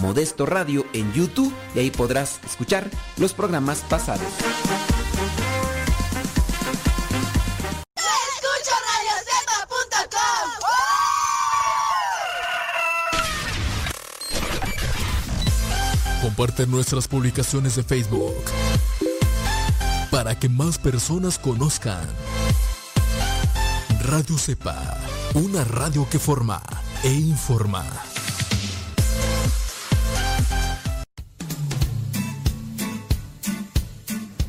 Modesto Radio en YouTube y ahí podrás escuchar los programas pasados. Comparte nuestras publicaciones de Facebook para que más personas conozcan. Radio Cepa, una radio que forma e informa.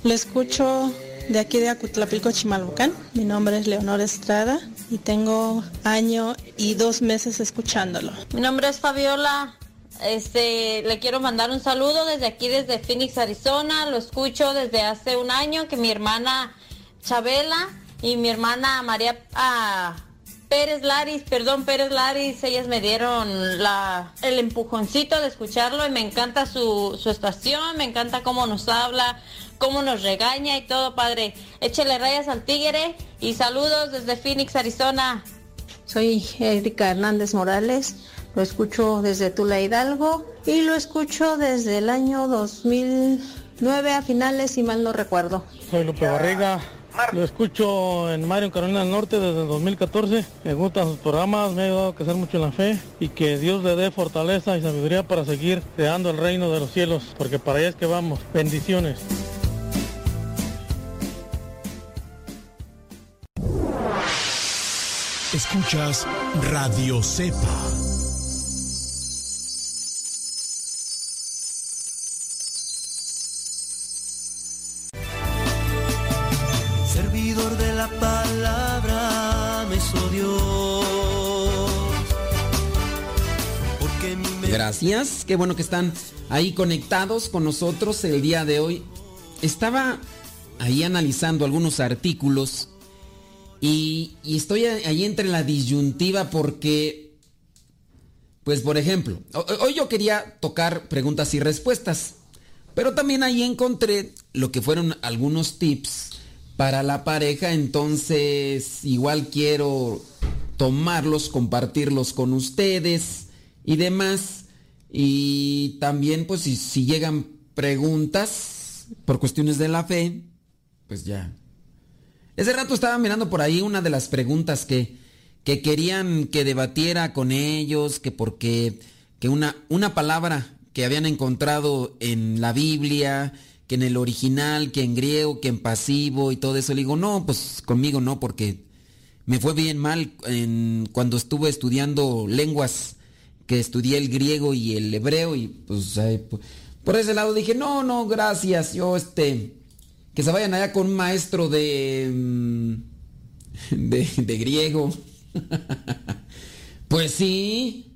Lo escucho de aquí de Acutlapilco, Chimalhuacán. Mi nombre es Leonor Estrada y tengo año y dos meses escuchándolo. Mi nombre es Fabiola. Este, le quiero mandar un saludo desde aquí, desde Phoenix, Arizona. Lo escucho desde hace un año que mi hermana Chabela y mi hermana María ah, Pérez Laris, perdón, Pérez Laris, ellas me dieron la, el empujoncito de escucharlo y me encanta su, su estación, me encanta cómo nos habla, cómo nos regaña y todo, padre. Échele rayas al tigre y saludos desde Phoenix, Arizona. Soy Erika Hernández Morales, lo escucho desde Tula Hidalgo y lo escucho desde el año 2009 a finales, si mal no recuerdo. Soy Lupe Barriga, lo escucho en Mario Carolina del Norte desde el 2014. Me gustan sus programas, me ha ayudado a crecer mucho en la fe y que Dios le dé fortaleza y sabiduría para seguir creando el reino de los cielos, porque para allá es que vamos. Bendiciones. Escuchas Radio Cepa. Servidor de la palabra me hizo Dios. Porque mi mente Gracias, qué bueno que están ahí conectados con nosotros el día de hoy. Estaba ahí analizando algunos artículos y, estoy ahí entre la disyuntiva porque, pues por ejemplo, ho- hoy yo quería tocar preguntas y respuestas, pero también ahí encontré lo que fueron algunos tips para la pareja, entonces igual quiero tomarlos, compartirlos con ustedes y demás. Y también pues si llegan preguntas por cuestiones de la fe, pues ya. Ese rato estaba mirando por ahí una de las preguntas que, que querían que debatiera con ellos, que porque que una, una palabra que habían encontrado en la Biblia, que en el original, que en griego, que en pasivo y todo eso. Le digo, no, pues conmigo no, porque me fue bien mal cuando estuve estudiando lenguas, que estudié el griego y el hebreo y pues ay, pu- por ese lado dije, no, no, gracias, yo este, que se vayan allá con un maestro de, mm, de, griego. Pues sí.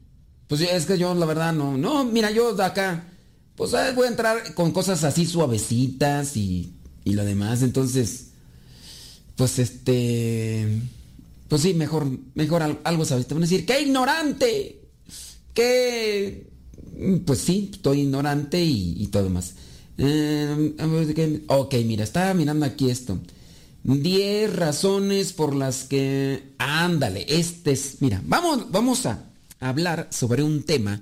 Pues es que yo la verdad no. No, mira, yo de acá. Pues eh, voy a entrar con cosas así suavecitas y, y lo demás. Entonces. Pues este. Pues sí, mejor, mejor algo, sabes. Te van a decir, ¡qué ignorante! ¡Qué pues sí, estoy ignorante y, todo demás. Eh, ok, mira, estaba mirando aquí esto. 10 razones por las que... Ándale, este es... Mira, vamos, vamos a hablar sobre un tema.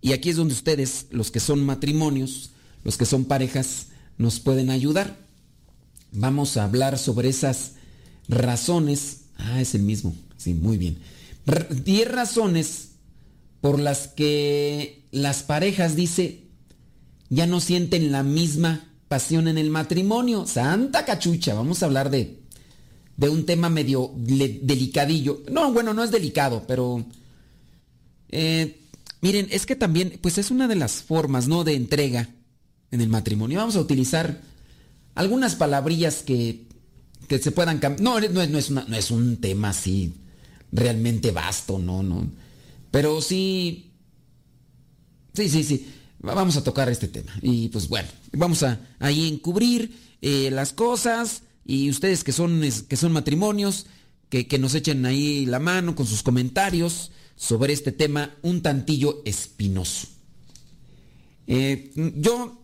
Y aquí es donde ustedes, los que son matrimonios, los que son parejas, nos pueden ayudar. Vamos a hablar sobre esas razones. Ah, es el mismo. Sí, muy bien. 10 razones por las que las parejas, dice, ya no sienten la misma pasión en el matrimonio. Santa cachucha, vamos a hablar de, de un tema medio delicadillo. No, bueno, no es delicado, pero... Eh, miren, es que también, pues es una de las formas, ¿no? De entrega en el matrimonio. Vamos a utilizar algunas palabrillas que, que se puedan cambiar. No, no, no, es no es un tema así realmente vasto, no, no. Pero sí, sí, sí, sí, vamos a tocar este tema. Y pues bueno, vamos a ahí encubrir eh, las cosas y ustedes que son, que son matrimonios, que, nos echen ahí la mano con sus comentarios sobre este tema un tantillo espinoso. Eh, yo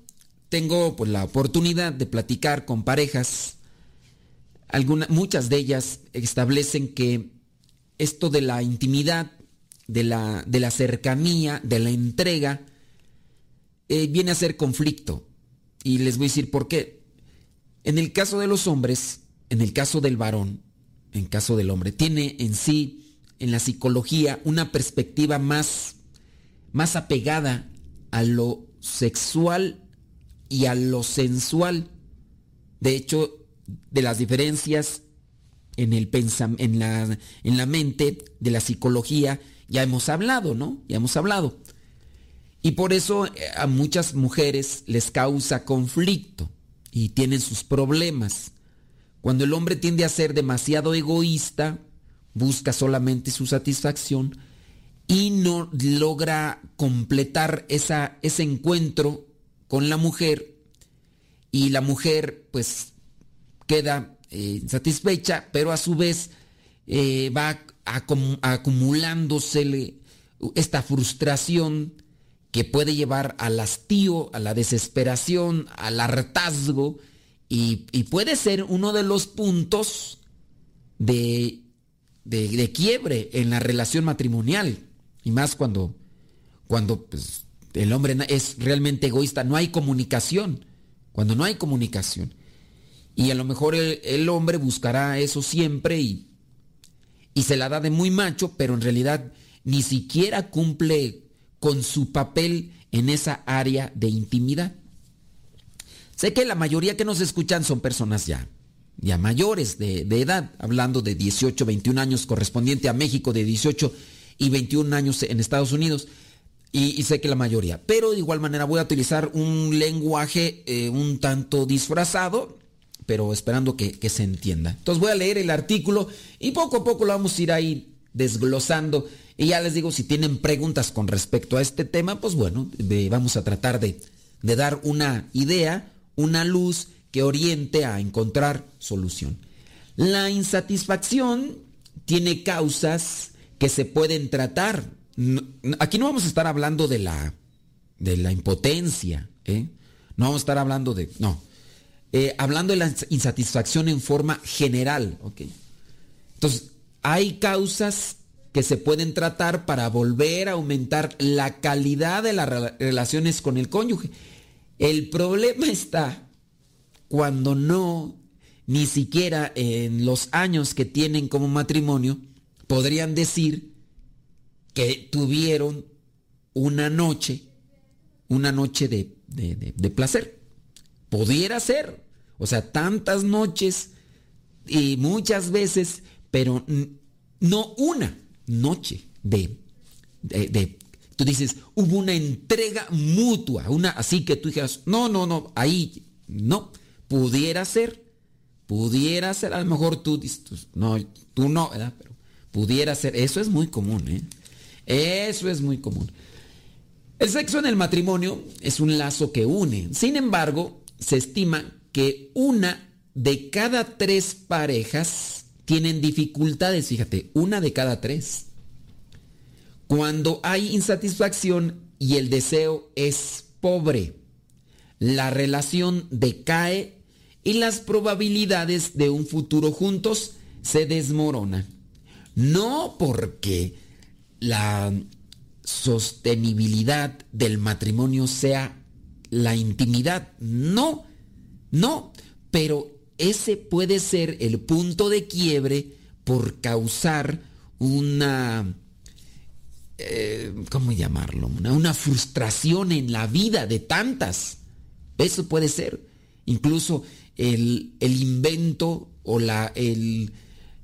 tengo pues, la oportunidad de platicar con parejas. Algunas, muchas de ellas establecen que esto de la intimidad de la, de la cercanía, de la entrega, eh, viene a ser conflicto. Y les voy a decir por qué. En el caso de los hombres, en el caso del varón, en caso del hombre, tiene en sí, en la psicología, una perspectiva más, más apegada a lo sexual y a lo sensual. De hecho, de las diferencias en, el en, la, en la mente de la psicología ya hemos hablado, ¿no? Ya hemos hablado. Y por eso eh, a muchas mujeres les causa conflicto y tienen sus problemas. Cuando el hombre tiende a ser demasiado egoísta, busca solamente su satisfacción y no logra completar esa, ese encuentro con la mujer y la mujer pues queda eh, satisfecha, pero a su vez eh, va acumulándosele esta frustración que puede llevar al hastío, a la desesperación, al hartazgo y, puede ser uno de los puntos de, de, quiebre en la relación matrimonial. Y más cuando, cuando pues, el hombre es realmente egoísta, no hay comunicación. Cuando no hay comunicación. Y a lo mejor el, el hombre buscará eso siempre y y se la da de muy macho, pero en realidad ni siquiera cumple con su papel en esa área de intimidad. Sé que la mayoría que nos escuchan son personas ya, ya mayores de, edad, hablando de 18, 21 años correspondiente a México, de 18 y 21 años en Estados Unidos. Y, sé que la mayoría. Pero de igual manera voy a utilizar un lenguaje eh, un tanto disfrazado pero esperando que, se entienda. Entonces voy a leer el artículo y poco a poco lo vamos a ir ahí desglosando. Y ya les digo, si tienen preguntas con respecto a este tema, pues bueno, vamos a tratar de, de dar una idea, una luz que oriente a encontrar solución. La insatisfacción tiene causas que se pueden tratar. Aquí no vamos a estar hablando de la, de la impotencia, ¿eh? No vamos a estar hablando de... No, eh, hablando de la insatisfacción en forma general. Entonces, hay causas que se pueden tratar para volver a aumentar la calidad de las relaciones con el cónyuge. El problema está cuando no, ni siquiera en los años que tienen como matrimonio, podrían decir que tuvieron una noche, una noche de, de placer. Pudiera ser. O sea, tantas noches y muchas veces, pero no una noche de, de, tú dices, hubo una entrega mutua, una así que tú dijeras, no, no, no, ahí no, pudiera ser, pudiera ser, a lo mejor tú dices, no, tú no, ¿verdad? Pero pudiera ser, eso es muy común, ¿eh? Eso es muy común. El sexo en el matrimonio es un lazo que une. Sin embargo, se estima que una de cada tres parejas tienen dificultades. Fíjate, una de cada tres. Cuando hay insatisfacción y el deseo es pobre, la relación decae y las probabilidades de un futuro juntos se desmoronan. No porque la sostenibilidad del matrimonio sea la intimidad, no, no, pero ese puede ser el punto de quiebre por causar una, eh, ¿cómo llamarlo? Una, frustración en la vida de tantas. Eso puede ser. Incluso el, el invento o la, el,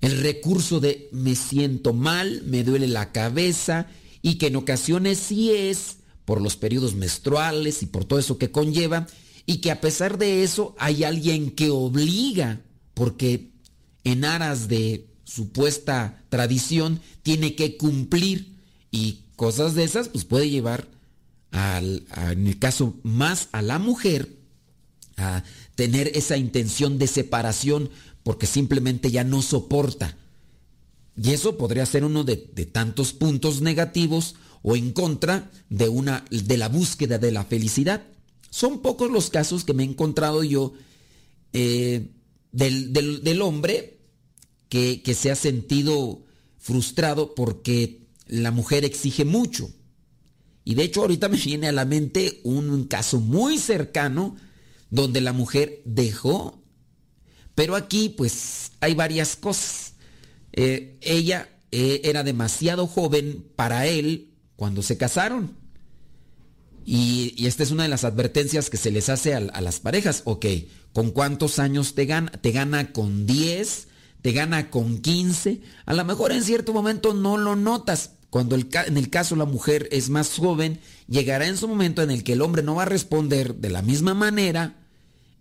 el recurso de me siento mal, me duele la cabeza y que en ocasiones sí es por los periodos menstruales y por todo eso que conlleva y que a pesar de eso hay alguien que obliga porque en aras de supuesta tradición tiene que cumplir y cosas de esas pues puede llevar al, en el caso más a la mujer a tener esa intención de separación porque simplemente ya no soporta. Y eso podría ser uno de, de, tantos puntos negativos o en contra de, una, de la búsqueda de la felicidad. Son pocos los casos que me he encontrado yo eh, del, del, hombre que, que se ha sentido frustrado porque la mujer exige mucho. Y de hecho ahorita me viene a la mente un caso muy cercano donde la mujer dejó pero aquí pues hay varias cosas. Eh, ella eh, era demasiado joven para él cuando se casaron. Y, esta es una de las advertencias que se les hace a, las parejas. Ok, ¿con cuántos años te gana? ¿Te gana con 10? ¿Te gana con 15? A lo mejor en cierto momento no lo notas. Cuando en el caso la mujer es más joven, llegará en su momento en el que el hombre no va a responder de la misma manera.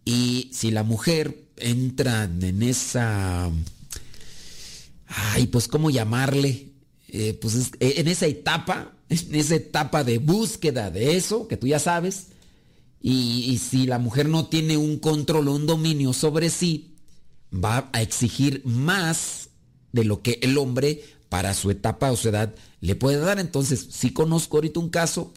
Y si la mujer entran en esa... Ay, pues cómo llamarle. Eh, pues es, en esa etapa, en esa etapa de búsqueda de eso, que tú ya sabes. Y, y si la mujer no tiene un control o un dominio sobre sí, va a exigir más de lo que el hombre para su etapa o su edad le puede dar. Entonces, sí conozco ahorita un caso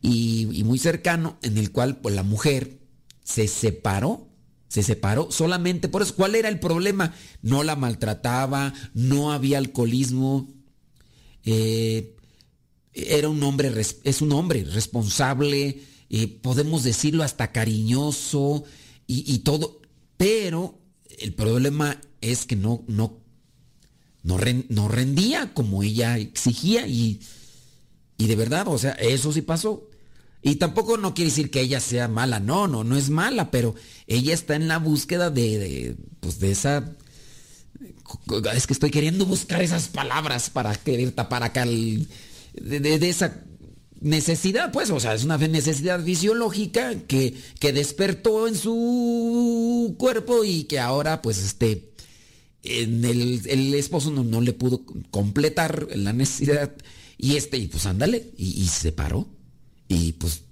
y, y muy cercano en el cual pues, la mujer se separó se separó solamente por eso. ¿Cuál era el problema? No la maltrataba, no había alcoholismo. Eh, era un hombre, es un hombre responsable, eh, podemos decirlo hasta cariñoso y, todo. Pero el problema es que no, no, no, no rendía como ella exigía y, y de verdad, o sea, eso sí pasó. Y tampoco no quiere decir que ella sea mala, no, no, no es mala, pero ella está en la búsqueda de, de, pues de esa... Es que estoy queriendo buscar esas palabras para querer tapar acá el, de, esa necesidad, pues, o sea, es una necesidad fisiológica que, que despertó en su cuerpo y que ahora, pues, este, en el, el esposo no, no, le pudo completar la necesidad y este, y pues ándale, y, y se paró. Y pues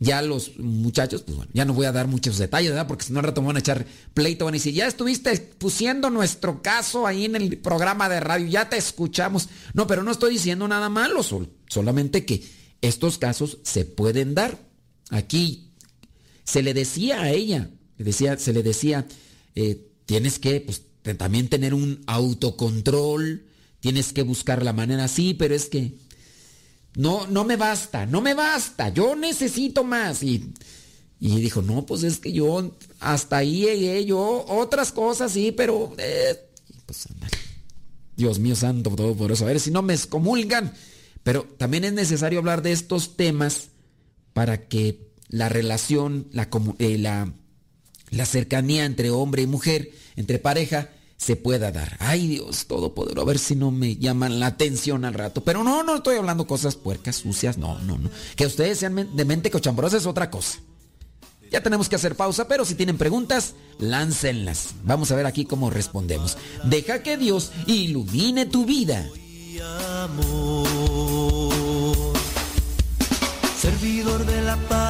ya los muchachos, pues bueno, ya no voy a dar muchos detalles, ¿verdad? Porque si no al rato me van a echar pleito, van a decir, ya estuviste pusiendo nuestro caso ahí en el programa de radio, ya te escuchamos. No, pero no estoy diciendo nada malo, sol, solamente que estos casos se pueden dar. Aquí se le decía a ella, decía, se le decía, eh, tienes que pues, también tener un autocontrol, tienes que buscar la manera así, pero es que no, no me basta, no me basta, yo necesito más. Y, y dijo, no, pues es que yo hasta ahí llegué, yo otras cosas sí, pero... Eh, pues, Dios mío santo, todo por eso. A ver si no me excomulgan. Pero también es necesario hablar de estos temas para que la relación, la, eh, la, la cercanía entre hombre y mujer, entre pareja, se pueda dar. Ay Dios Todopoderoso, a ver si no me llaman la atención al rato. Pero no, no estoy hablando cosas puercas, sucias, no, no, no. Que ustedes sean de mente cochambrosa es otra cosa. Ya tenemos que hacer pausa, pero si tienen preguntas, láncenlas. Vamos a ver aquí cómo respondemos. Deja que Dios ilumine tu vida. Servidor de la palabra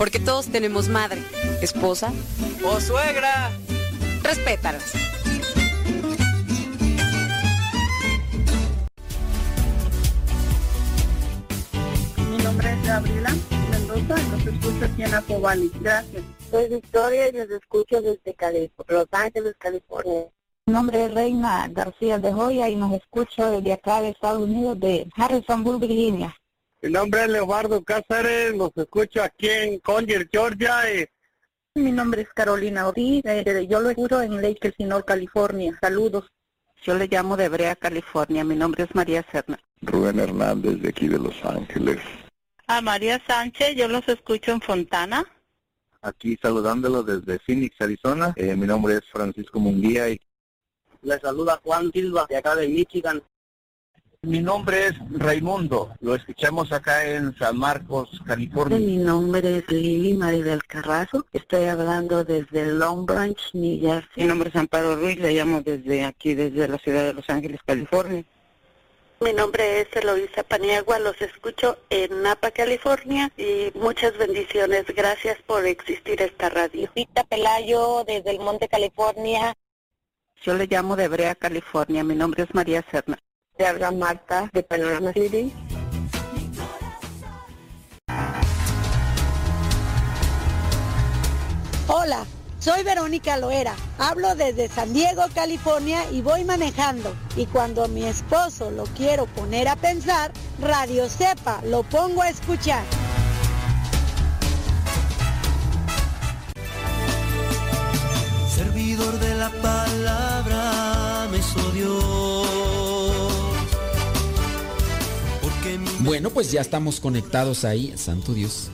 Porque todos tenemos madre, esposa o suegra. Respétalas. Mi nombre es Gabriela Mendoza y los escucho aquí en Acobali. Gracias. Soy Victoria y los escucho desde Cali Los Ángeles, California. Mi nombre es Reina García de Joya y nos escucho desde acá de Estados Unidos, de Harrisonburg, Virginia. Mi nombre es Leobardo Cáceres, los escucho aquí en Collier, Georgia. Y... Mi nombre es Carolina Ortiz, eh, yo lo escucho en Lake Elsinore, California. Saludos. Yo le llamo de Brea, California. Mi nombre es María Serna. Rubén Hernández, de aquí de Los Ángeles. A María Sánchez, yo los escucho en Fontana. Aquí saludándolos desde Phoenix, Arizona. Eh, mi nombre es Francisco Munguía. Y... Le saluda Juan Silva, de acá de Michigan. Mi nombre es Raimundo, lo escuchamos acá en San Marcos, California. Mi nombre es Lili María del Carrazo, estoy hablando desde Long Branch, New Jersey. Mi nombre es Amparo Ruiz, le llamo desde aquí, desde la ciudad de Los Ángeles, California. Mi nombre es Eloisa Paniagua, los escucho en Napa, California y muchas bendiciones. Gracias por existir esta radio. Rita Pelayo desde el Monte, California. Yo le llamo de Brea, California. Mi nombre es María Serna. Te habla Marta de Panorama City. Hola, soy Verónica Loera. Hablo desde San Diego, California y voy manejando. Y cuando mi esposo lo quiero poner a pensar, Radio Sepa lo pongo a escuchar. Servidor de la palabra me hizo Bueno, pues ya estamos conectados ahí, santo Dios.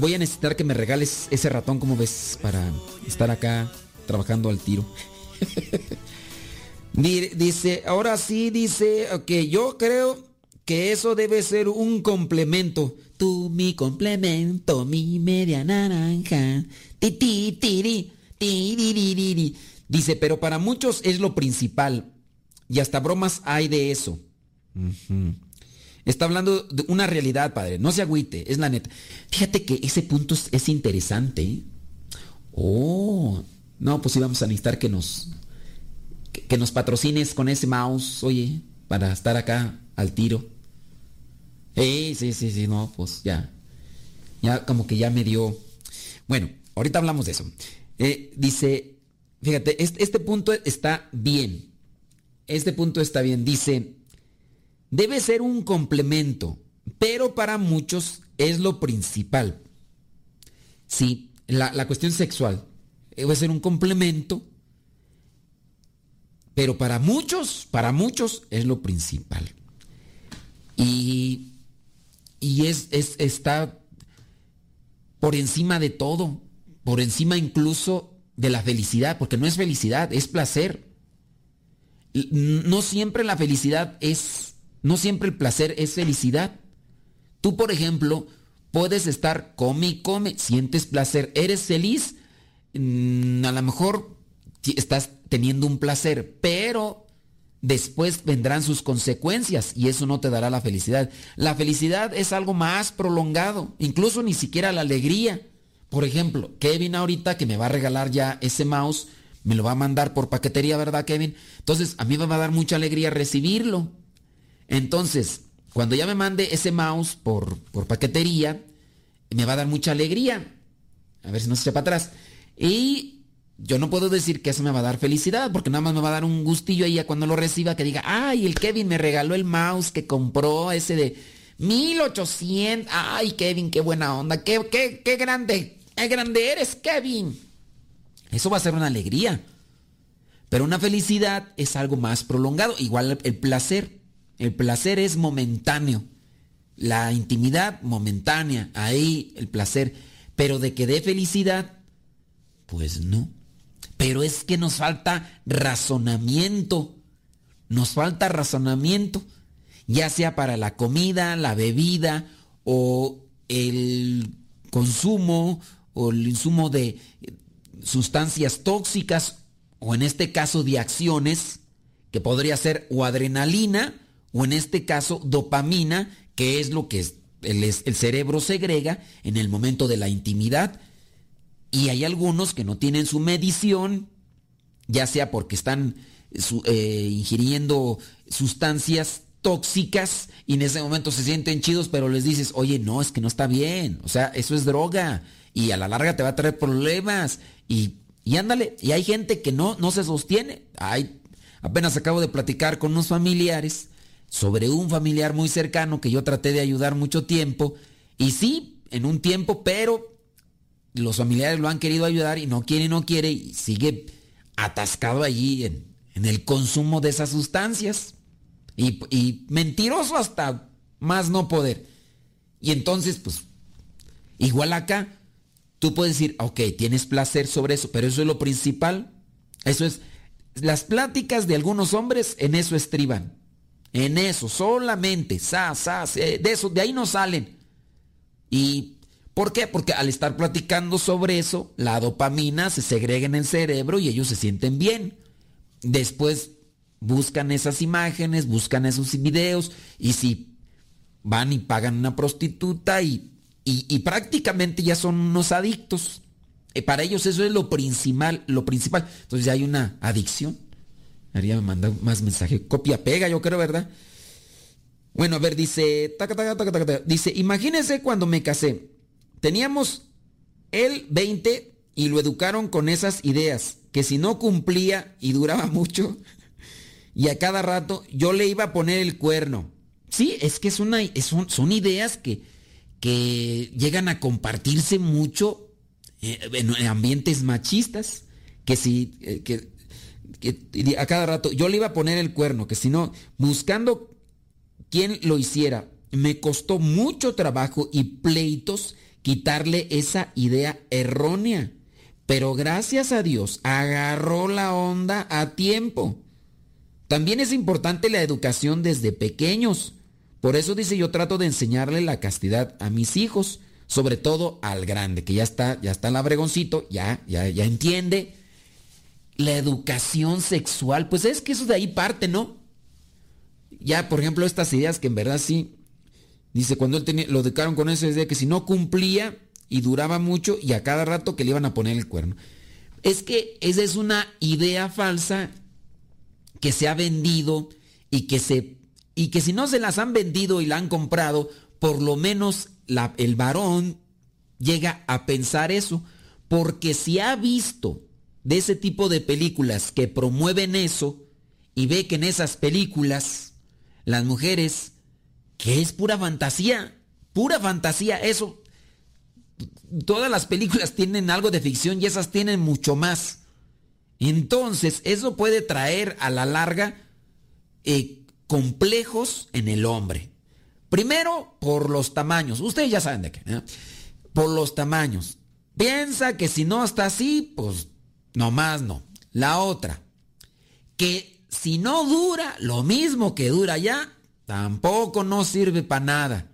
Voy a necesitar que me regales ese ratón, como ves, para estar acá trabajando al tiro. dice, ahora sí, dice que yo creo que eso debe ser un complemento. Tú, mi complemento, mi media naranja. Ti, ti, tiri, tiri, Dice, pero para muchos es lo principal. Y hasta bromas hay de eso. Está hablando de una realidad, padre. No se agüite, es la neta. Fíjate que ese punto es, interesante. ¿eh? Oh, no, pues sí vamos a necesitar que nos que, nos patrocines con ese mouse, oye, para estar acá al tiro. Eh, sí, sí, sí, no, pues ya. Ya como que ya me dio. Bueno, ahorita hablamos de eso. Eh, dice, fíjate, este, este punto está bien. Este punto está bien. Dice, debe ser un complemento, pero para muchos es lo principal. Sí, la, cuestión sexual debe ser un complemento, pero para muchos, para muchos es lo principal. Y, y es, es, está por encima de todo, por encima incluso de la felicidad, porque no es felicidad, es placer. No siempre la felicidad es no siempre el placer es felicidad. Tú, por ejemplo, puedes estar come y come, sientes placer, eres feliz, mm, a lo mejor estás teniendo un placer, pero después vendrán sus consecuencias y eso no te dará la felicidad. La felicidad es algo más prolongado, incluso ni siquiera la alegría, por ejemplo, Kevin ahorita que me va a regalar ya ese mouse, me lo va a mandar por paquetería, ¿verdad, Kevin? Entonces, a mí me va a dar mucha alegría recibirlo. Entonces, cuando ya me mande ese mouse por, por paquetería, me va a dar mucha alegría. A ver si no se echa para atrás. Y yo no puedo decir que eso me va a dar felicidad, porque nada más me va a dar un gustillo ahí a cuando lo reciba que diga, ay, el Kevin me regaló el mouse que compró, ese de 1800. Ay, Kevin, qué buena onda, qué, qué, qué grande, qué grande eres, Kevin. Eso va a ser una alegría. Pero una felicidad es algo más prolongado, igual el placer. El placer es momentáneo. La intimidad momentánea, ahí el placer. Pero de que dé felicidad, pues no. Pero es que nos falta razonamiento. Nos falta razonamiento. Ya sea para la comida, la bebida o el consumo o el insumo de sustancias tóxicas o en este caso de acciones que podría ser o adrenalina o en este caso dopamina, que es lo que el, cerebro segrega en el momento de la intimidad. Y hay algunos que no tienen su medición, ya sea porque están eh, ingiriendo sustancias tóxicas y en ese momento se sienten chidos, pero les dices, oye, no, es que no está bien, o sea, eso es droga y a la larga te va a traer problemas y, y ándale, y hay gente que no, no se sostiene. Hay, apenas acabo de platicar con unos familiares sobre un familiar muy cercano que yo traté de ayudar mucho tiempo. Y sí, en un tiempo, pero los familiares lo han querido ayudar y no quiere y no quiere y sigue atascado allí en, en el consumo de esas sustancias. Y, y, mentiroso hasta más no poder. Y entonces, pues, igual acá, tú puedes decir, ok, tienes placer sobre eso, pero eso es lo principal. Eso es, las pláticas de algunos hombres en eso estriban. En eso, solamente, sa, sa, de eso, de ahí no salen. ¿Y por qué? Porque al estar platicando sobre eso, la dopamina se segrega en el cerebro y ellos se sienten bien. Después buscan esas imágenes, buscan esos videos y si van y pagan una prostituta y, y, prácticamente ya son unos adictos. Y para ellos eso es lo principal, lo principal. Entonces ya hay una adicción. María me manda más mensaje. Copia, pega, yo creo, ¿verdad? Bueno, a ver, dice. Taca, taca, taca, dice, imagínense cuando me casé. Teníamos el 20 y lo educaron con esas ideas. Que si no cumplía y duraba mucho, y a cada rato yo le iba a poner el cuerno. Sí, es que son ideas que, que llegan a compartirse mucho eh, en ambientes machistas. Que si, eh, que a cada rato yo le iba a poner el cuerno, que si no, buscando quién lo hiciera, me costó mucho trabajo y pleitos quitarle esa idea errónea. Pero gracias a Dios agarró la onda a tiempo. También es importante la educación desde pequeños. Por eso dice yo trato de enseñarle la castidad a mis hijos, sobre todo al grande, que ya está, ya está en abregoncito, ya, ya, ya entiende la educación sexual, pues es que eso de ahí parte, ¿no? Ya, por ejemplo, estas ideas que en verdad sí, dice, cuando él lo educaron con esa idea que si no cumplía y duraba mucho y a cada rato que le iban a poner el cuerno. Es que esa es una idea falsa que se ha vendido y que se y que si no se las han vendido y la han comprado, por lo menos el varón llega a pensar eso, porque si ha visto de ese tipo de películas que promueven eso y ve que en esas películas las mujeres, que es pura fantasía, pura fantasía, eso, todas las películas tienen algo de ficción y esas tienen mucho más. Entonces, eso puede traer a la larga eh, complejos en el hombre. Primero, por los tamaños. Ustedes ya saben de qué. Por los tamaños. Piensa que si no está así, pues no más no. La otra, que si no dura lo mismo que dura ya, tampoco no sirve para nada.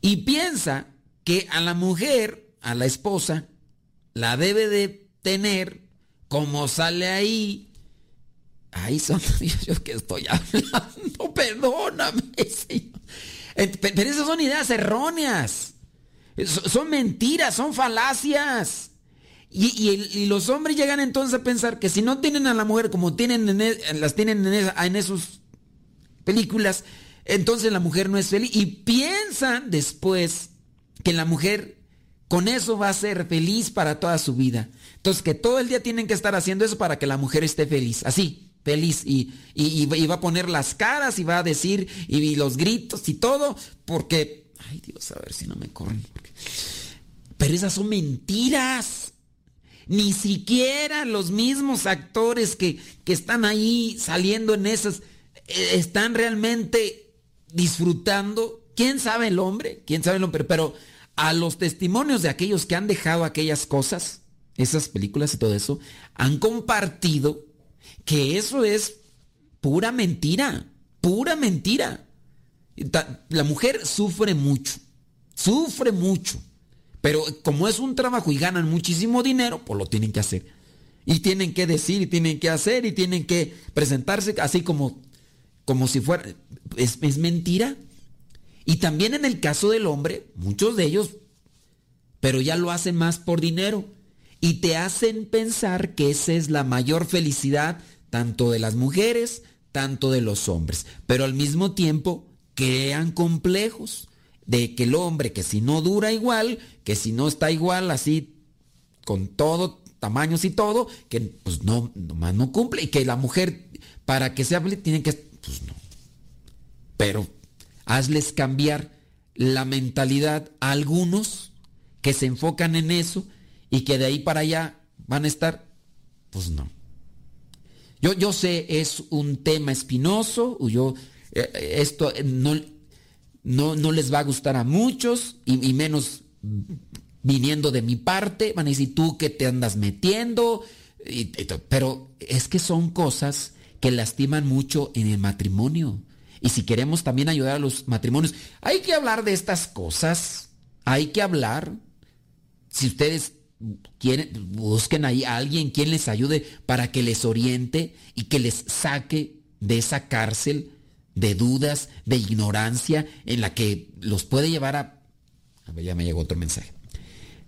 Y piensa que a la mujer, a la esposa, la debe de tener como sale ahí. Ahí son yo que estoy hablando, perdóname, Pero esas son ideas erróneas. Son mentiras, son falacias. Y, los hombres llegan entonces a pensar que si no tienen a la mujer como tienen e, las tienen en, en esas películas, entonces la mujer no es feliz. Y piensan después que la mujer con eso va a ser feliz para toda su vida. Entonces que todo el día tienen que estar haciendo eso para que la mujer esté feliz. Así, feliz. Y, y, va a poner las caras y va a decir y, los gritos y todo. Porque, ay Dios, a ver si no me corren. Pero esas son mentiras. Ni siquiera los mismos actores que, que están ahí saliendo en esas eh, están realmente disfrutando. ¿Quién sabe el hombre? ¿Quién sabe el hombre? Pero a los testimonios de aquellos que han dejado aquellas cosas, esas películas y todo eso, han compartido que eso es pura mentira, pura mentira. La mujer sufre mucho, sufre mucho. Pero como es un trabajo y ganan muchísimo dinero, pues lo tienen que hacer. Y tienen que decir, y tienen que hacer, y tienen que presentarse así como, como si fuera... Es, es mentira. Y también en el caso del hombre, muchos de ellos, pero ya lo hacen más por dinero. Y te hacen pensar que esa es la mayor felicidad tanto de las mujeres, tanto de los hombres. Pero al mismo tiempo crean complejos de que el hombre, que si no dura igual, que si no está igual así, con todo, tamaños y todo, que pues no, nomás no cumple. Y que la mujer, para que sea feliz, tiene que... Pues no. Pero hazles cambiar la mentalidad a algunos que se enfocan en eso y que de ahí para allá van a estar, pues no. Yo, yo sé, es un tema espinoso, yo, eh, esto no, no, les va a gustar a muchos, y, menos viniendo de mi parte, van a decir tú que te andas metiendo, pero es que son cosas que lastiman mucho en el matrimonio. Y si queremos también ayudar a los matrimonios, hay que hablar de estas cosas, hay que hablar. Si ustedes quieren, busquen ahí a alguien quien les ayude para que les oriente y que les saque de esa cárcel de dudas, de ignorancia, en la que los puede llevar a... A ver, ya me llegó otro mensaje.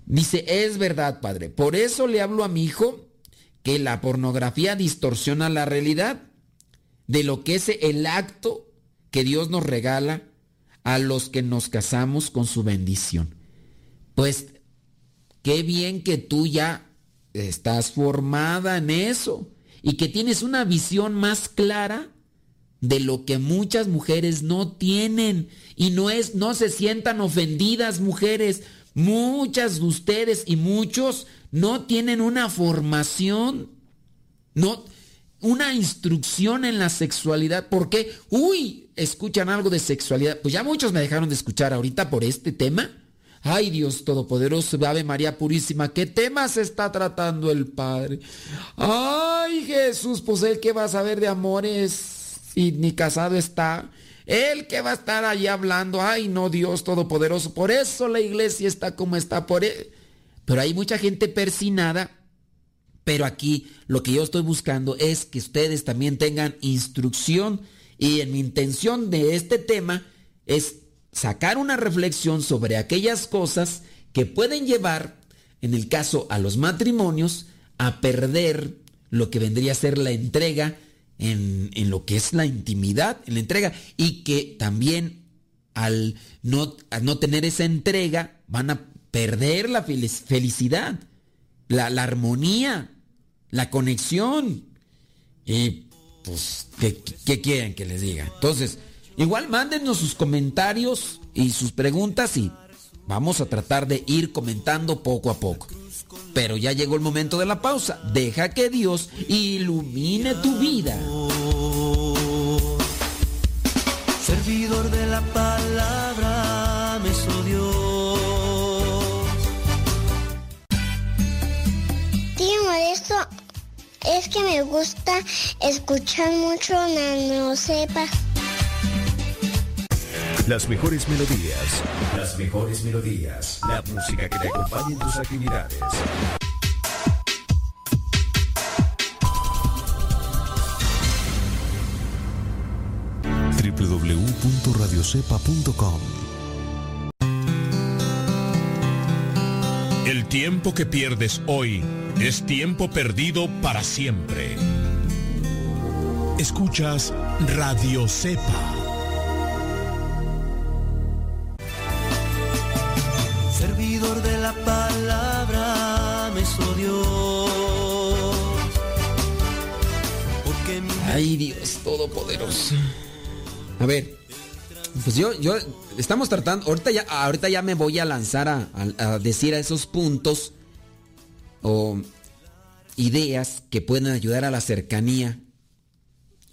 Dice, es verdad, padre. Por eso le hablo a mi hijo que la pornografía distorsiona la realidad de lo que es el acto que Dios nos regala a los que nos casamos con su bendición. Pues qué bien que tú ya estás formada en eso y que tienes una visión más clara de lo que muchas mujeres no tienen. Y no es no se sientan ofendidas mujeres. Muchas de ustedes y muchos no tienen una formación no una instrucción en la sexualidad. Porque uy escuchan algo de sexualidad. Pues ya muchos me dejaron de escuchar ahorita por este tema. Ay Dios Todopoderoso, Ave María Purísima, ¿qué tema se está tratando el Padre? Ay Jesús, pues el que va a saber de amores y ni casado está. El que va a estar allí hablando, ay no, Dios Todopoderoso, por eso la iglesia está como está, por e-". Pero hay mucha gente persinada, pero aquí lo que yo estoy buscando es que ustedes también tengan instrucción y en mi intención de este tema es sacar una reflexión sobre aquellas cosas que pueden llevar, en el caso a los matrimonios, a perder lo que vendría a ser la entrega en, lo que es la intimidad, en la entrega, y que también al no, no tener esa entrega van a perder la felicidad, la, armonía, la conexión. Y pues, ¿qué, ¿qué, quieren que les diga? Entonces, igual mándenos sus comentarios y sus preguntas y vamos a tratar de ir comentando poco a poco. Pero ya llegó el momento de la pausa. Deja que Dios ilumine tu vida. Servidor de la palabra, me Dios. Tío Modesto, es que me gusta escuchar mucho Nano Sepa. Las mejores melodías. Las mejores melodías. La música que te acompañe en tus actividades. www.radiocepa.com tiempo que pierdes hoy es tiempo perdido para siempre. Escuchas Radio Cepa. Servidor de la palabra me Dios. Ay, Dios Todopoderoso. A ver, pues yo, yo, estamos tratando, ahorita ya, ahorita ya me voy a lanzar a, decir a esos puntos o ideas que pueden ayudar a la cercanía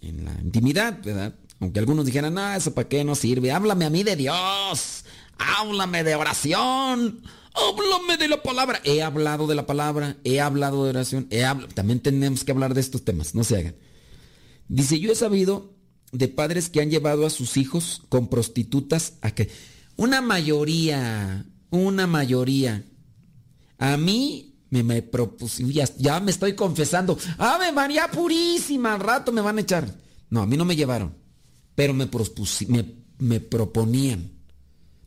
en la intimidad, ¿verdad? Aunque algunos dijeran, no, eso para qué no sirve, háblame a mí de Dios, háblame de oración, háblame de la palabra. He hablado de la palabra, he hablado de oración, he hablado, también tenemos que hablar de estos temas, no se hagan. Dice, yo he sabido de padres que han llevado a sus hijos con prostitutas a que... Una mayoría, una mayoría. A mí me, me propusieron, ya, me estoy confesando. Ave María Purísima, al rato me van a echar. No, a mí no me llevaron, pero me, me, me proponían.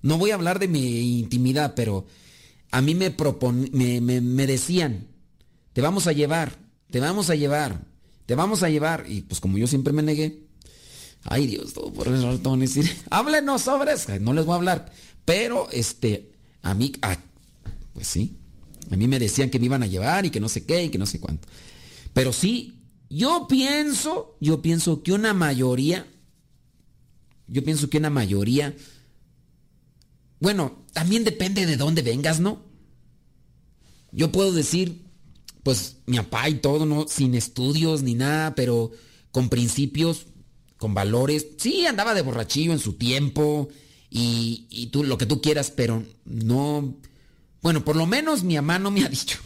No voy a hablar de mi intimidad, pero a mí me, me, me, me decían, te vamos a llevar, te vamos a llevar, te vamos a llevar. Y pues como yo siempre me negué, Ay Dios, todo por el a decir, háblenos sobre eso. No les voy a hablar. Pero este, a mí, pues sí, a mí me decían que me iban a llevar y que no sé qué y que no sé cuánto. Pero sí, yo pienso, yo pienso que una mayoría, yo pienso que una mayoría, bueno, también depende de dónde vengas, ¿no? Yo puedo decir, pues mi papá y todo, ¿no? Sin estudios ni nada, pero con principios, con valores. Sí, andaba de borrachillo en su tiempo y, tú lo que tú quieras, pero no... Bueno, por lo menos mi mamá no me ha dicho.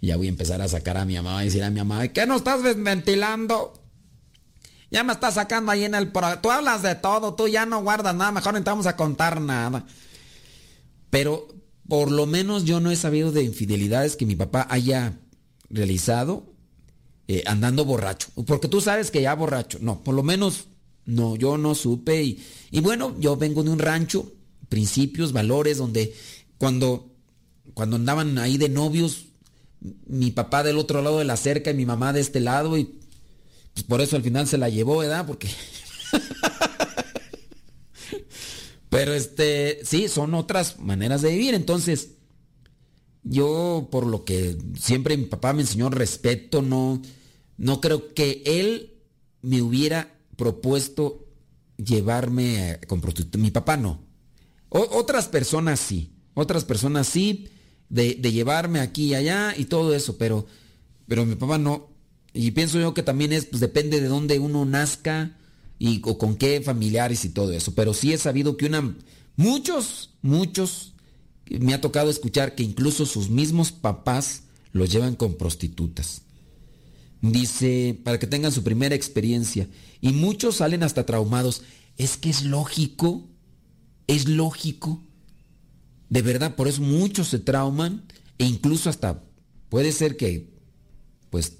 ya voy a empezar a sacar a mi mamá y decir a mi mamá, ¿qué no estás ventilando? Ya me estás sacando ahí en el... Tú hablas de todo, tú ya no guardas nada, mejor no entramos a contar nada. Pero por lo menos yo no he sabido de infidelidades que mi papá haya realizado eh, andando borracho. Porque tú sabes que ya borracho. No, por lo menos no, yo no supe. Y, y bueno, yo vengo de un rancho, principios, valores, donde cuando, cuando andaban ahí de novios, mi papá del otro lado de la cerca y mi mamá de este lado, y pues por eso al final se la llevó, ¿verdad? Porque... Pero este, sí, son otras maneras de vivir. Entonces, yo por lo que siempre mi papá me enseñó respeto, no, no creo que él me hubiera propuesto llevarme con prostituta. Mi papá no. otras personas sí. Otras personas sí, de, llevarme aquí y allá y todo eso, pero, pero mi papá no. Y pienso yo que también es, pues depende de dónde uno nazca y con qué familiares y todo eso. Pero sí he sabido que una, muchos, muchos, me ha tocado escuchar que incluso sus mismos papás los llevan con prostitutas. Dice, para que tengan su primera experiencia. Y muchos salen hasta traumados. Es que es lógico, es lógico. De verdad, por eso muchos se trauman e incluso hasta puede ser que, pues,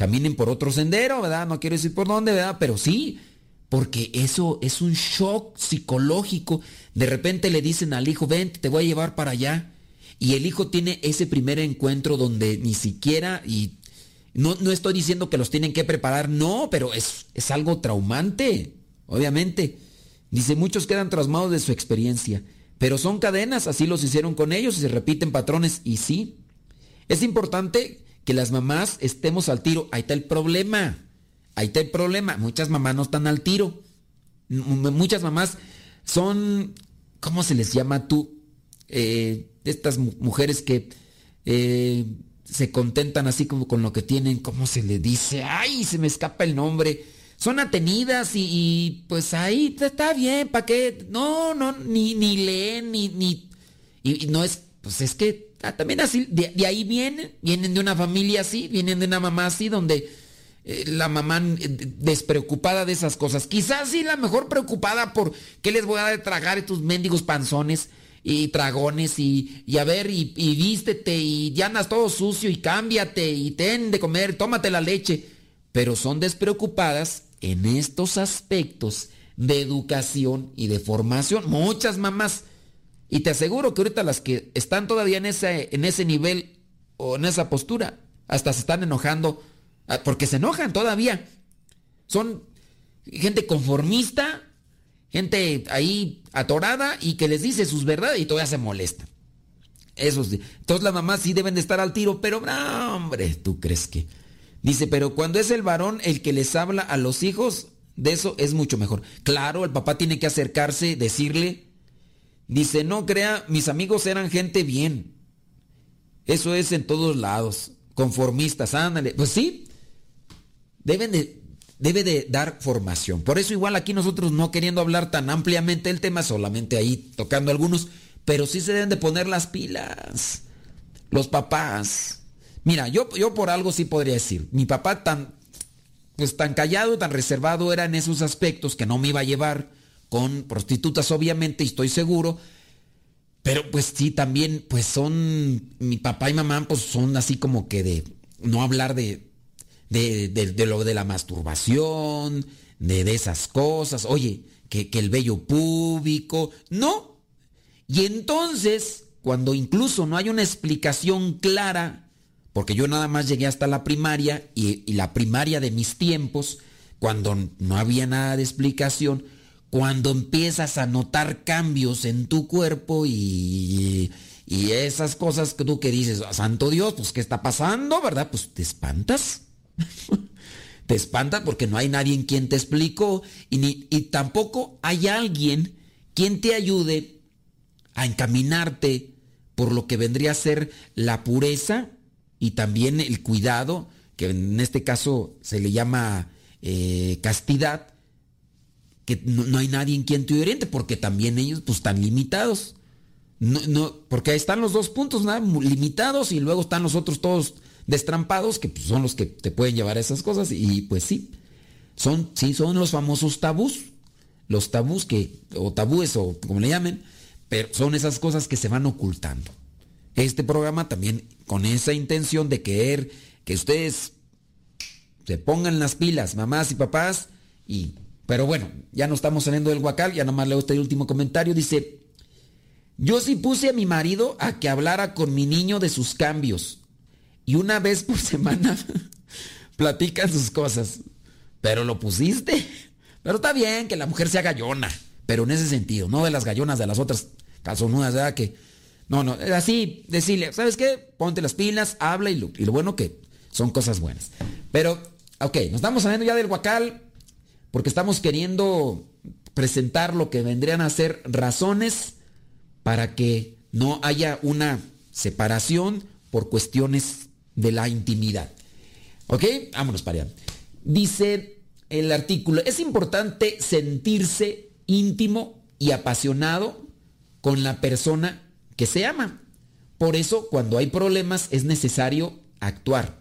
caminen por otro sendero, ¿verdad? No quiero decir por dónde, ¿verdad? Pero sí, porque eso es un shock psicológico. De repente le dicen al hijo, ven, te voy a llevar para allá. Y el hijo tiene ese primer encuentro donde ni siquiera, y no, no estoy diciendo que los tienen que preparar, no, pero es, es algo traumante, obviamente. Dice, muchos quedan traumados de su experiencia, pero son cadenas, así los hicieron con ellos y se repiten patrones, y sí. Es importante que las mamás estemos al tiro. Ahí está el problema. Ahí está el problema. Muchas mamás no están al tiro. Muchas mamás son, ¿cómo se les llama tú? Eh, estas mujeres que eh, se contentan así como con lo que tienen, ¿cómo se le dice? ¡Ay! Se me escapa el nombre. Son atenidas y, pues ahí está bien, ¿para qué? No, no, ni, ni leen, ni, ni. Y, no es, pues es que ah, también así, de, ahí vienen, vienen de una familia así, vienen de una mamá así, donde eh, la mamá eh, despreocupada de esas cosas. Quizás sí la mejor preocupada por qué les voy a dar tragar estos mendigos panzones y dragones y, y a ver, y, y, vístete y ya andas todo sucio y cámbiate y ten de comer, tómate la leche. Pero son despreocupadas en estos aspectos de educación y de formación. Muchas mamás Y te aseguro que ahorita las que están todavía en ese, en ese nivel o en esa postura, hasta se están enojando, ah, porque se enojan todavía. Son gente conformista, gente ahí atorada y que les dice sus verdades y todavía se molesta. Eso sí. Entonces las mamás sí deben de estar al tiro, pero no, hombre, ¿tú crees que? Dice, pero cuando es el varón el que les habla a los hijos, de eso es mucho mejor. Claro, el papá tiene que acercarse, decirle. Dice, no crea, mis amigos eran gente bien. Eso es en todos lados. Conformistas, ándale. Pues sí, deben de, debe de dar formación. Por eso igual aquí nosotros no queriendo hablar tan ampliamente del tema, solamente ahí tocando algunos, pero sí se deben de poner las pilas. Los papás. Mira, yo, yo por algo sí podría decir, mi papá tan, pues tan callado, tan reservado era en esos aspectos que no me iba a llevar con prostitutas, obviamente, y estoy seguro. Pero pues sí, también, pues son, mi papá y mamá, pues son así como que de no hablar de, de, de, lo de la masturbación, de, de esas cosas, oye, que, que el vello público, no. Y entonces, cuando incluso no hay una explicación clara, porque yo nada más llegué hasta la primaria y, la primaria de mis tiempos, cuando no había nada de explicación, cuando empiezas a notar cambios en tu cuerpo y, y esas cosas que tú que dices, santo Dios, pues ¿qué está pasando? ¿Verdad? Pues te espantas. te espantas porque no hay nadie en quien te explicó y, ni, y tampoco hay alguien quien te ayude a encaminarte por lo que vendría a ser la pureza y también el cuidado, que en este caso se le llama eh, castidad, que no, no, hay nadie en quien te oriente, porque también ellos pues están limitados. No, no, porque ahí están los dos puntos, ¿no? limitados y luego están los otros todos destrampados, que pues, son los que te pueden llevar a esas cosas, y pues sí, son, sí, son los famosos tabús, los tabús que, o tabúes, o como le llamen, pero son esas cosas que se van ocultando. Este programa también con esa intención de querer que ustedes se pongan las pilas, mamás y papás, y pero bueno, ya no estamos saliendo del guacal, ya nomás leo este último comentario. Dice, yo sí puse a mi marido a que hablara con mi niño de sus cambios. Y una vez por semana platican sus cosas. Pero lo pusiste. Pero está bien que la mujer sea gallona. Pero en ese sentido, no de las gallonas de las otras calzonudas, ¿verdad? Que, no, no, así, decirle, ¿sabes qué? Ponte las pilas, habla y lo, y lo bueno que son cosas buenas. Pero, ok, nos estamos saliendo ya del guacal porque estamos queriendo presentar lo que vendrían a ser razones para que no haya una separación por cuestiones de la intimidad. ¿Ok? Vámonos para allá. Dice el artículo, es importante sentirse íntimo y apasionado con la persona que se ama. Por eso, cuando hay problemas, es necesario actuar.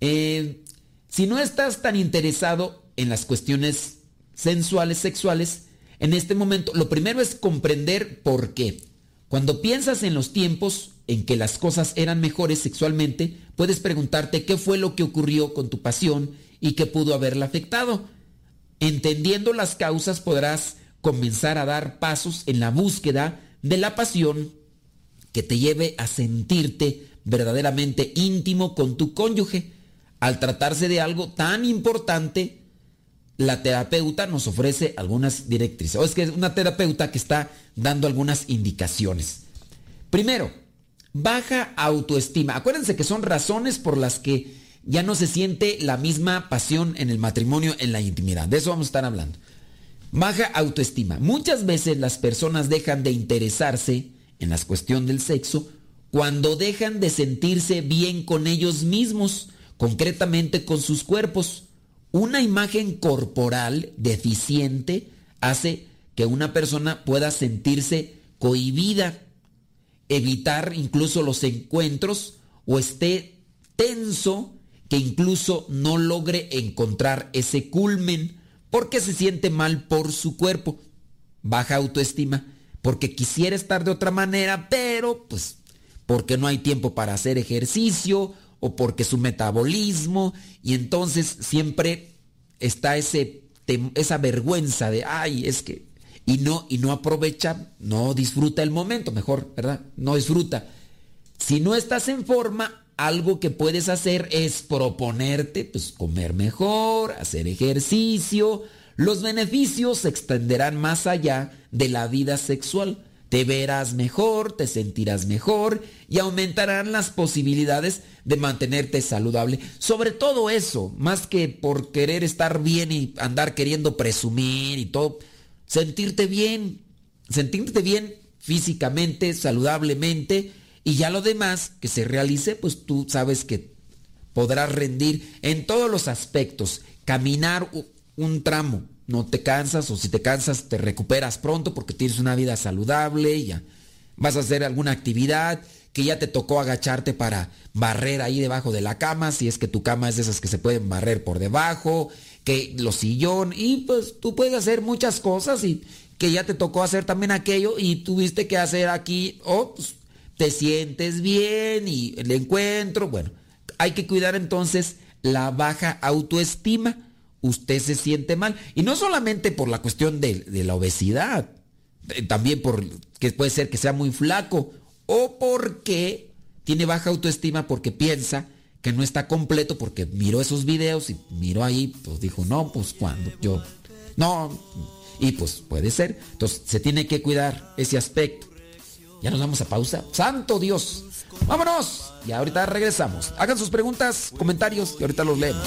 Eh, si no estás tan interesado en las cuestiones sensuales, sexuales, en este momento lo primero es comprender por qué. Cuando piensas en los tiempos en que las cosas eran mejores sexualmente, puedes preguntarte qué fue lo que ocurrió con tu pasión y qué pudo haberla afectado. Entendiendo las causas podrás comenzar a dar pasos en la búsqueda de la pasión que te lleve a sentirte verdaderamente íntimo con tu cónyuge. Al tratarse de algo tan importante, la terapeuta nos ofrece algunas directrices. O es que es una terapeuta que está dando algunas indicaciones. Primero, baja autoestima. Acuérdense que son razones por las que ya no se siente la misma pasión en el matrimonio, en la intimidad. De eso vamos a estar hablando. Baja autoestima. Muchas veces las personas dejan de interesarse en la cuestión del sexo cuando dejan de sentirse bien con ellos mismos, concretamente con sus cuerpos. Una imagen corporal deficiente hace que una persona pueda sentirse cohibida, evitar incluso los encuentros o esté tenso que incluso no logre encontrar ese culmen porque se siente mal por su cuerpo, baja autoestima, porque quisiera estar de otra manera, pero pues porque no hay tiempo para hacer ejercicio o porque su metabolismo y entonces siempre está ese esa vergüenza de ay, es que y no, y no aprovecha, no disfruta el momento, mejor, ¿verdad? No disfruta. Si no estás en forma, algo que puedes hacer es proponerte, pues comer mejor, hacer ejercicio. Los beneficios se extenderán más allá de la vida sexual. Te verás mejor, te sentirás mejor y aumentarán las posibilidades de mantenerte saludable. Sobre todo eso, más que por querer estar bien y andar queriendo presumir y todo, sentirte bien, sentirte bien físicamente, saludablemente y ya lo demás que se realice, pues tú sabes que podrás rendir en todos los aspectos. Caminar un tramo, no te cansas o si te cansas te recuperas pronto porque tienes una vida saludable, ya vas a hacer alguna actividad que ya te tocó agacharte para barrer ahí debajo de la cama, si es que tu cama es de esas que se pueden barrer por debajo, que los sillón y pues tú puedes hacer muchas cosas y que ya te tocó hacer también aquello y tuviste que hacer aquí o pues, te sientes bien y el encuentro, bueno, hay que cuidar entonces la baja autoestima. Usted se siente mal. Y no solamente por la cuestión de, la obesidad, eh, también por que puede ser que sea muy flaco o porque tiene baja autoestima porque piensa que no está completo porque miró esos videos y miró ahí, pues dijo, no, pues cuando yo, no, y pues puede ser. Entonces se tiene que cuidar ese aspecto. Ya nos vamos a pausa. Santo Dios. Vámonos. Y ahorita regresamos. Hagan sus preguntas, comentarios y ahorita los leemos.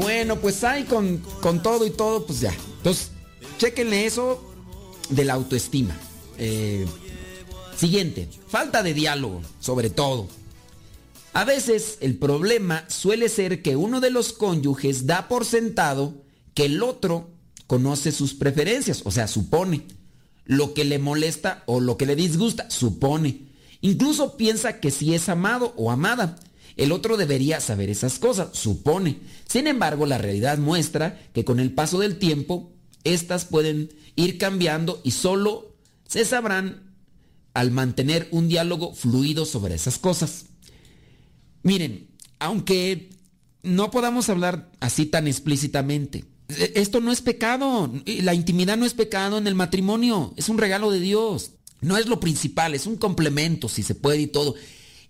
Bueno, pues hay con, con, todo y todo, pues ya. Entonces, chequenle eso de la autoestima. Eh, siguiente, falta de diálogo, sobre todo. A veces el problema suele ser que uno de los cónyuges da por sentado que el otro conoce sus preferencias, o sea, supone lo que le molesta o lo que le disgusta, supone. Incluso piensa que si es amado o amada, el otro debería saber esas cosas, supone. Sin embargo, la realidad muestra que con el paso del tiempo, estas pueden ir cambiando y solo se sabrán al mantener un diálogo fluido sobre esas cosas. Miren, aunque no podamos hablar así tan explícitamente, e, esto no es pecado. La intimidad no es pecado en el matrimonio. Es un regalo de Dios. No es lo principal, es un complemento, si se puede y todo.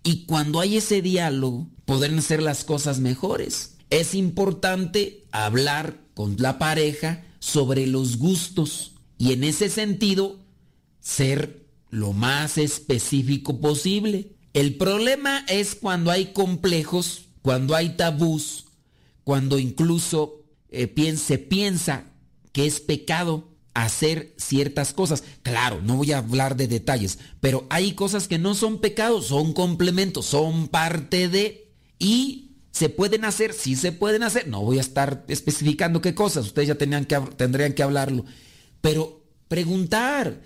Y cuando hay ese diálogo, podrán ser las cosas mejores. Es importante hablar con la pareja sobre los gustos y en ese sentido ser lo más específico posible. El problema es cuando hay complejos, cuando hay tabús, cuando incluso eh, se piensa que es pecado hacer ciertas cosas. Claro, no voy a hablar de detalles, pero hay cosas que no son pecados, son complementos, son parte de y se pueden hacer, sí se pueden hacer. No voy a estar especificando qué cosas, ustedes ya tenían que, tendrían que hablarlo, pero preguntar.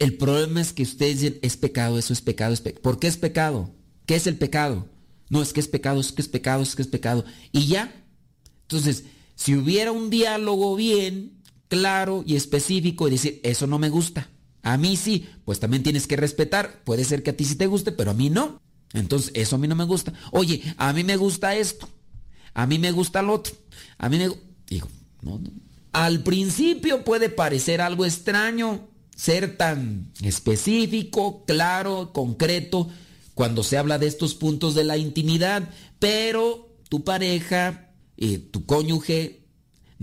El problema es que ustedes dicen, es pecado, eso es pecado, es pecado. ¿Por qué es pecado? ¿Qué es el pecado? No, es que es pecado, es que es pecado, es que es pecado. Y ya. Entonces, si hubiera un diálogo bien, claro y específico y decir, eso no me gusta. A mí sí, pues también tienes que respetar. Puede ser que a ti sí te guste, pero a mí no. Entonces, eso a mí no me gusta. Oye, a mí me gusta esto. A mí me gusta lo otro. A mí me... Digo, no, no. Al principio puede parecer algo extraño ser tan específico, claro, concreto, cuando se habla de estos puntos de la intimidad, pero tu pareja, eh, tu cónyuge,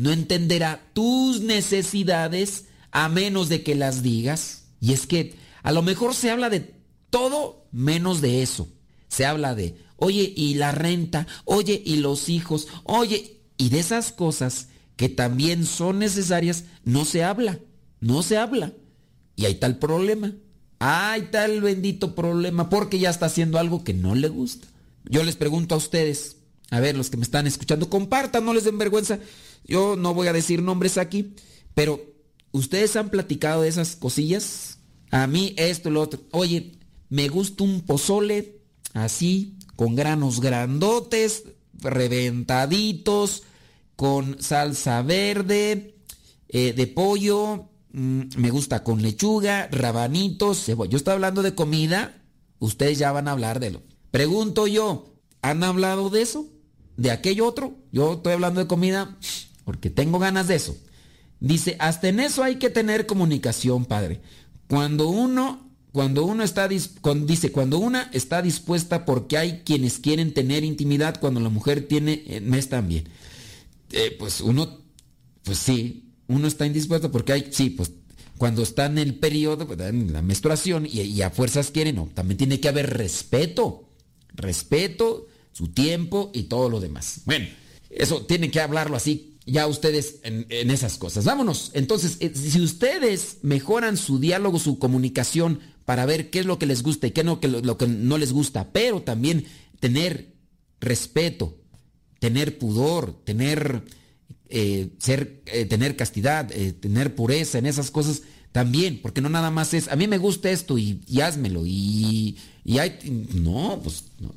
no entenderá tus necesidades a menos de que las digas. Y es que a lo mejor se habla de todo menos de eso. Se habla de, oye, y la renta, oye, y los hijos, oye, y de esas cosas que también son necesarias, no se habla, no se habla. Y ahí está el problema. Ahí está el bendito problema, porque ya está haciendo algo que no le gusta. Yo les pregunto a ustedes, a ver, los que me están escuchando, compartan, no les den vergüenza. Yo no voy a decir nombres aquí, pero ¿ustedes han platicado de esas cosillas? A mí esto, lo otro. Oye, me gusta un pozole así, con granos grandotes, reventaditos, con salsa verde, eh, de pollo, mm, me gusta con lechuga, rabanitos, cebolla. Yo estoy hablando de comida, ustedes ya van a hablar de lo. Pregunto yo, ¿han hablado de eso? ¿De aquello otro? Yo estoy hablando de comida porque tengo ganas de eso. Dice, hasta en eso hay que tener comunicación, padre. Cuando uno, cuando uno está, dice, cuando una está dispuesta porque hay quienes quieren tener intimidad cuando la mujer tiene, eh, mes también. Eh, pues uno, pues sí, uno está indispuesto porque hay, sí, pues cuando está en el periodo, pues, en la menstruación y, y a fuerzas quieren, no, también tiene que haber respeto, respeto, su tiempo y todo lo demás. Bueno, eso tienen que hablarlo así ya ustedes en, esas cosas. Vámonos. Entonces, eh, si ustedes mejoran su diálogo, su comunicación para ver qué es lo que les gusta y qué es lo que, no les gusta, pero también tener respeto, tener pudor, tener, eh, ser, eh, tener castidad, tener pureza en esas cosas también, porque no nada más es, a mí me gusta esto y, házmelo y, y hay, no, pues no,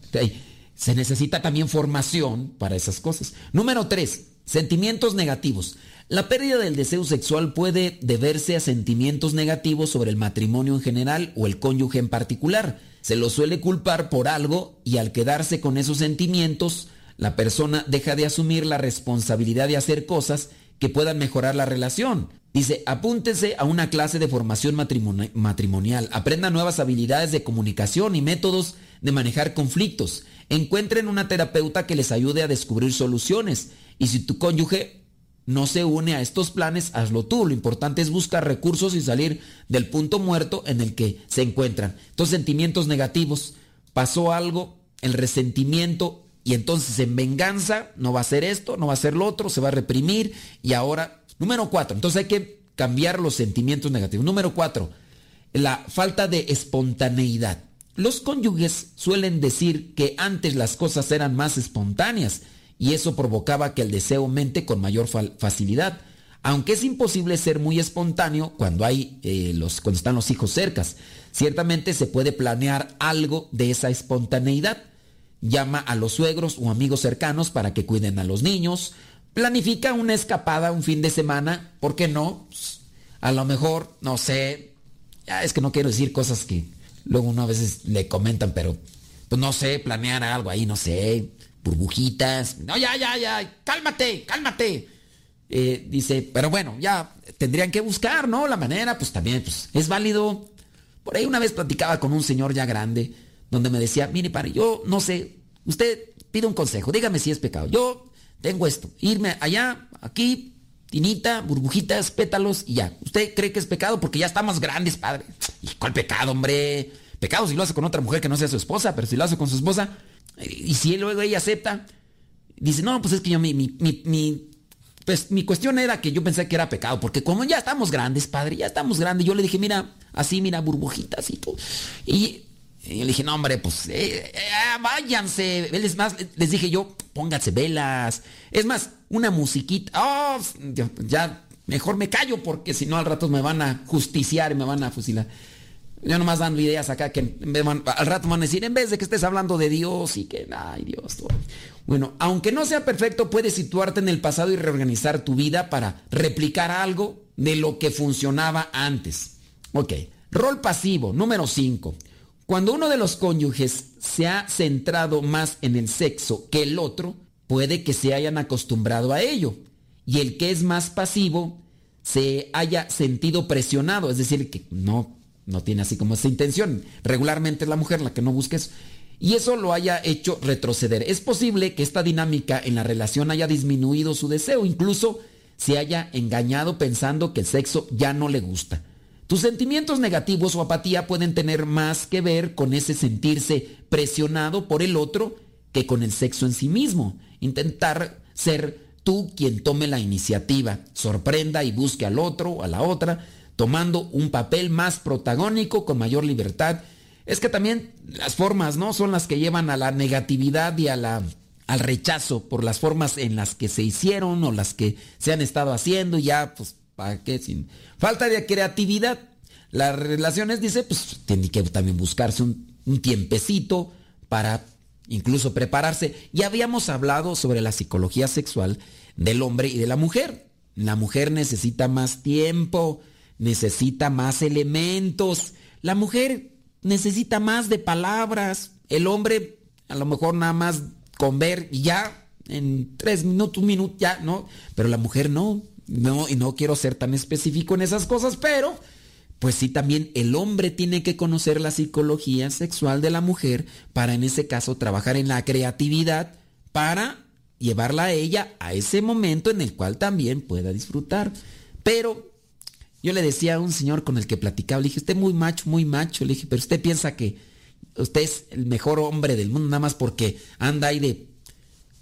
se necesita también formación para esas cosas. Número tres, Sentimientos negativos. La pérdida del deseo sexual puede deberse a sentimientos negativos sobre el matrimonio en general o el cónyuge en particular. Se lo suele culpar por algo y al quedarse con esos sentimientos, la persona deja de asumir la responsabilidad de hacer cosas que puedan mejorar la relación. Dice, apúntese a una clase de formación matrimonial, aprenda nuevas habilidades de comunicación y métodos de manejar conflictos, encuentren una terapeuta que les ayude a descubrir soluciones y si tu cónyuge no se une a estos planes, hazlo tú. Lo importante es buscar recursos y salir del punto muerto en el que se encuentran. Entonces, sentimientos negativos. Pasó algo, el resentimiento, y entonces en venganza no va a ser esto, no va a ser lo otro, se va a reprimir. Y ahora, número cuatro, entonces hay que cambiar los sentimientos negativos. Número cuatro, la falta de espontaneidad. Los cónyuges suelen decir que antes las cosas eran más espontáneas y eso provocaba que el deseo aumente con mayor facilidad. Aunque es imposible ser muy espontáneo cuando, hay, eh, los, cuando están los hijos cercas, ciertamente se puede planear algo de esa espontaneidad. Llama a los suegros o amigos cercanos para que cuiden a los niños. Planifica una escapada un fin de semana, ¿por qué no? Pues, a lo mejor, no sé, es que no quiero decir cosas que luego uno a veces le comentan, pero pues no sé, planear algo ahí, no sé, burbujitas. No, ya, ya, ya, cálmate, cálmate. Eh, dice, pero bueno, ya tendrían que buscar, ¿no? La manera, pues también, pues es válido. Por ahí una vez platicaba con un señor ya grande, donde me decía, mire, padre, yo no sé, usted pide un consejo, dígame si es pecado. Yo tengo esto, irme allá, aquí, tinita, burbujitas, pétalos y ya. ¿Usted cree que es pecado? Porque ya estamos grandes, padre. ¿Y cuál pecado, hombre? Pecado si lo hace con otra mujer que no sea su esposa, pero si lo hace con su esposa, y si luego ella acepta, dice, no, pues es que yo mi, mi, pues mi cuestión era que yo pensé que era pecado, porque como ya estamos grandes, padre, ya estamos grandes, yo le dije, mira, así, mira, burbujitas y todo. Y, y le dije, no, hombre, pues eh, eh, váyanse. Es más, les dije yo, pónganse velas. Es más, una musiquita. Oh, ya, mejor me callo porque si no al rato me van a justiciar y me van a fusilar. Yo nomás dando ideas acá que al rato me van a decir, en vez de que estés hablando de Dios y que, ay Dios. Bueno, aunque no sea perfecto, puedes situarte en el pasado y reorganizar tu vida para replicar algo de lo que funcionaba antes. Ok, rol pasivo, número 5. Cuando uno de los cónyuges se ha centrado más en el sexo que el otro, puede que se hayan acostumbrado a ello. Y el que es más pasivo se haya sentido presionado, es decir, que no no tiene así como esa intención. Regularmente es la mujer la que no busca eso. Y eso lo haya hecho retroceder. Es posible que esta dinámica en la relación haya disminuido su deseo, incluso se haya engañado pensando que el sexo ya no le gusta. Tus sentimientos negativos o apatía pueden tener más que ver con ese sentirse presionado por el otro que con el sexo en sí mismo. Intentar ser tú quien tome la iniciativa, sorprenda y busque al otro a la otra tomando un papel más protagónico, con mayor libertad. Es que también las formas, ¿no? Son las que llevan a la negatividad y a la, al rechazo por las formas en las que se hicieron o las que se han estado haciendo y ya, pues, ¿para qué? Sin falta de creatividad. Las relaciones, dice, pues, tiene que también buscarse un tiempecito para incluso prepararse. Ya habíamos hablado sobre la psicología sexual del hombre y de la mujer. La mujer necesita más tiempo, necesita más elementos. La mujer necesita más de palabras. El hombre a lo mejor nada más con ver y ya, en tres minutos, un minuto, ya, ¿no? Pero la mujer no. No, y no quiero ser tan específico en esas cosas, pero pues sí también el hombre tiene que conocer la psicología sexual de la mujer para en ese caso trabajar en la creatividad para llevarla a ella a ese momento en el cual también pueda disfrutar. Pero yo le decía a un señor con el que platicaba, le dije, usted muy macho, muy macho. Le dije, pero usted piensa que usted es el mejor hombre del mundo nada más porque anda ahí de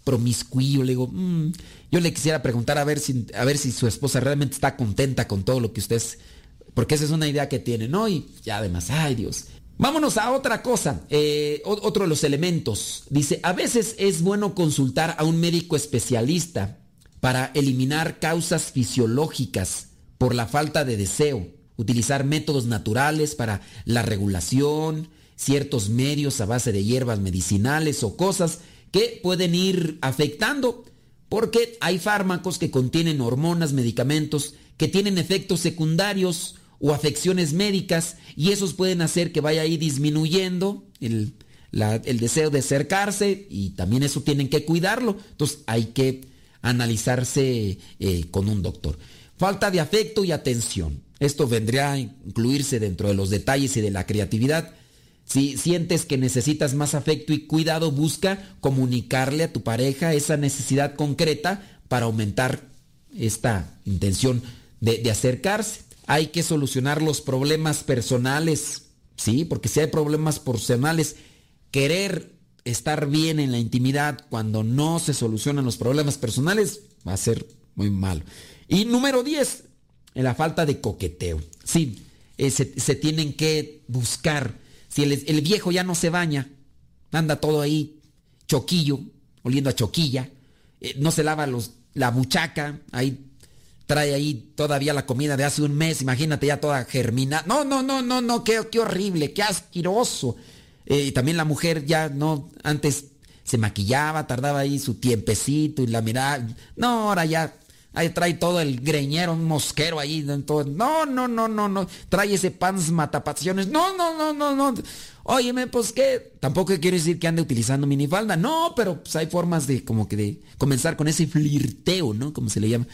promiscuo. Le digo, mm". yo le quisiera preguntar a ver, si, a ver si su esposa realmente está contenta con todo lo que usted. Porque esa es una idea que tiene, ¿no? Y ya además, ay Dios. Vámonos a otra cosa, eh, otro de los elementos. Dice, a veces es bueno consultar a un médico especialista para eliminar causas fisiológicas por la falta de deseo, utilizar métodos naturales para la regulación, ciertos medios a base de hierbas medicinales o cosas que pueden ir afectando, porque hay fármacos que contienen hormonas, medicamentos, que tienen efectos secundarios o afecciones médicas y esos pueden hacer que vaya ahí disminuyendo el, deseo de acercarse y también eso tienen que cuidarlo. Entonces hay que analizarse eh, con un doctor. Falta de afecto y atención. Esto vendría a incluirse dentro de los detalles y de la creatividad. Si sientes que necesitas más afecto y cuidado, busca comunicarle a tu pareja esa necesidad concreta para aumentar esta intención de, acercarse. Hay que solucionar los problemas personales, ¿sí? Porque si hay problemas personales, querer estar bien en la intimidad cuando no se solucionan los problemas personales va a ser muy malo. Y número 10, la falta de coqueteo. Sí, eh, se, tienen que buscar. Si el, viejo ya no se baña, anda todo ahí choquillo, oliendo a choquilla, eh, no se lava los, la buchaca, ahí trae ahí todavía la comida de hace un mes, imagínate ya toda germinada. No, no, no, no, no, qué, qué horrible, qué asqueroso. Eh, y también la mujer ya no, antes se maquillaba, tardaba ahí su tiempecito y la miraba. No, ahora ya Ahí trae todo el greñero, un mosquero ahí. Todo. No, no, no, no, no. Trae ese pants matapasiones. No, no, no, no, no. Óyeme, pues qué. Tampoco quiero decir que ande utilizando minifalda. No, pero pues hay formas de como que de comenzar con ese flirteo, ¿no? Como se le llama.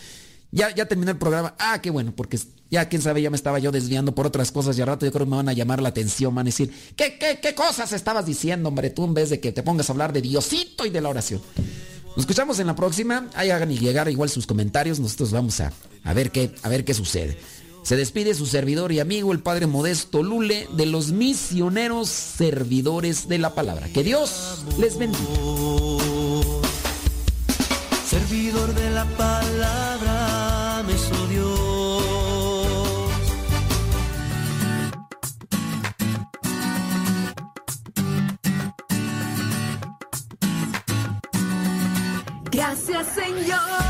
Ya, ya terminó el programa. Ah, qué bueno, porque ya quién sabe, ya me estaba yo desviando por otras cosas y al rato yo creo que me van a llamar la atención, van a decir, ¿qué, qué, qué cosas estabas diciendo, hombre? Tú en vez de que te pongas a hablar de Diosito y de la oración. Nos escuchamos en la próxima. Ahí hagan y llegar igual sus comentarios. Nosotros vamos a, a, ver qué, a ver qué sucede. Se despide su servidor y amigo, el Padre Modesto Lule, de los misioneros servidores de la palabra. Que Dios les bendiga. Servidor de la palabra Gracias Señor.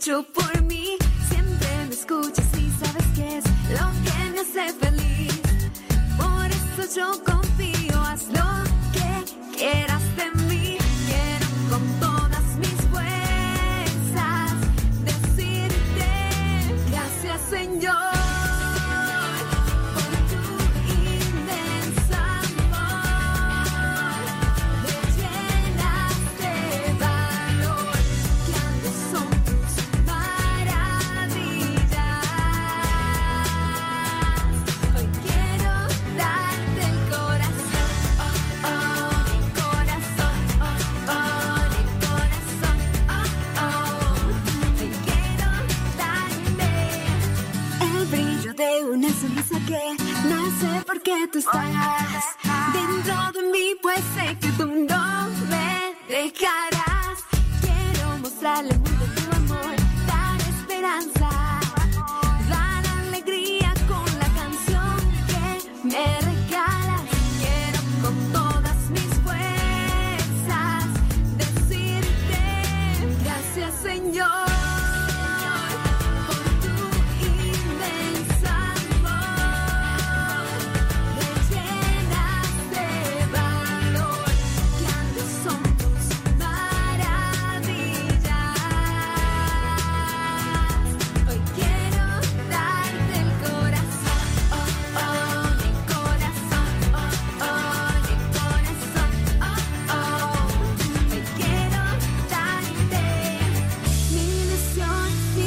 Hecho por mí. Siempre me escuchas y sabes que es lo que me hace feliz. Por eso yo confío, nace porque tú estás dentro de mí,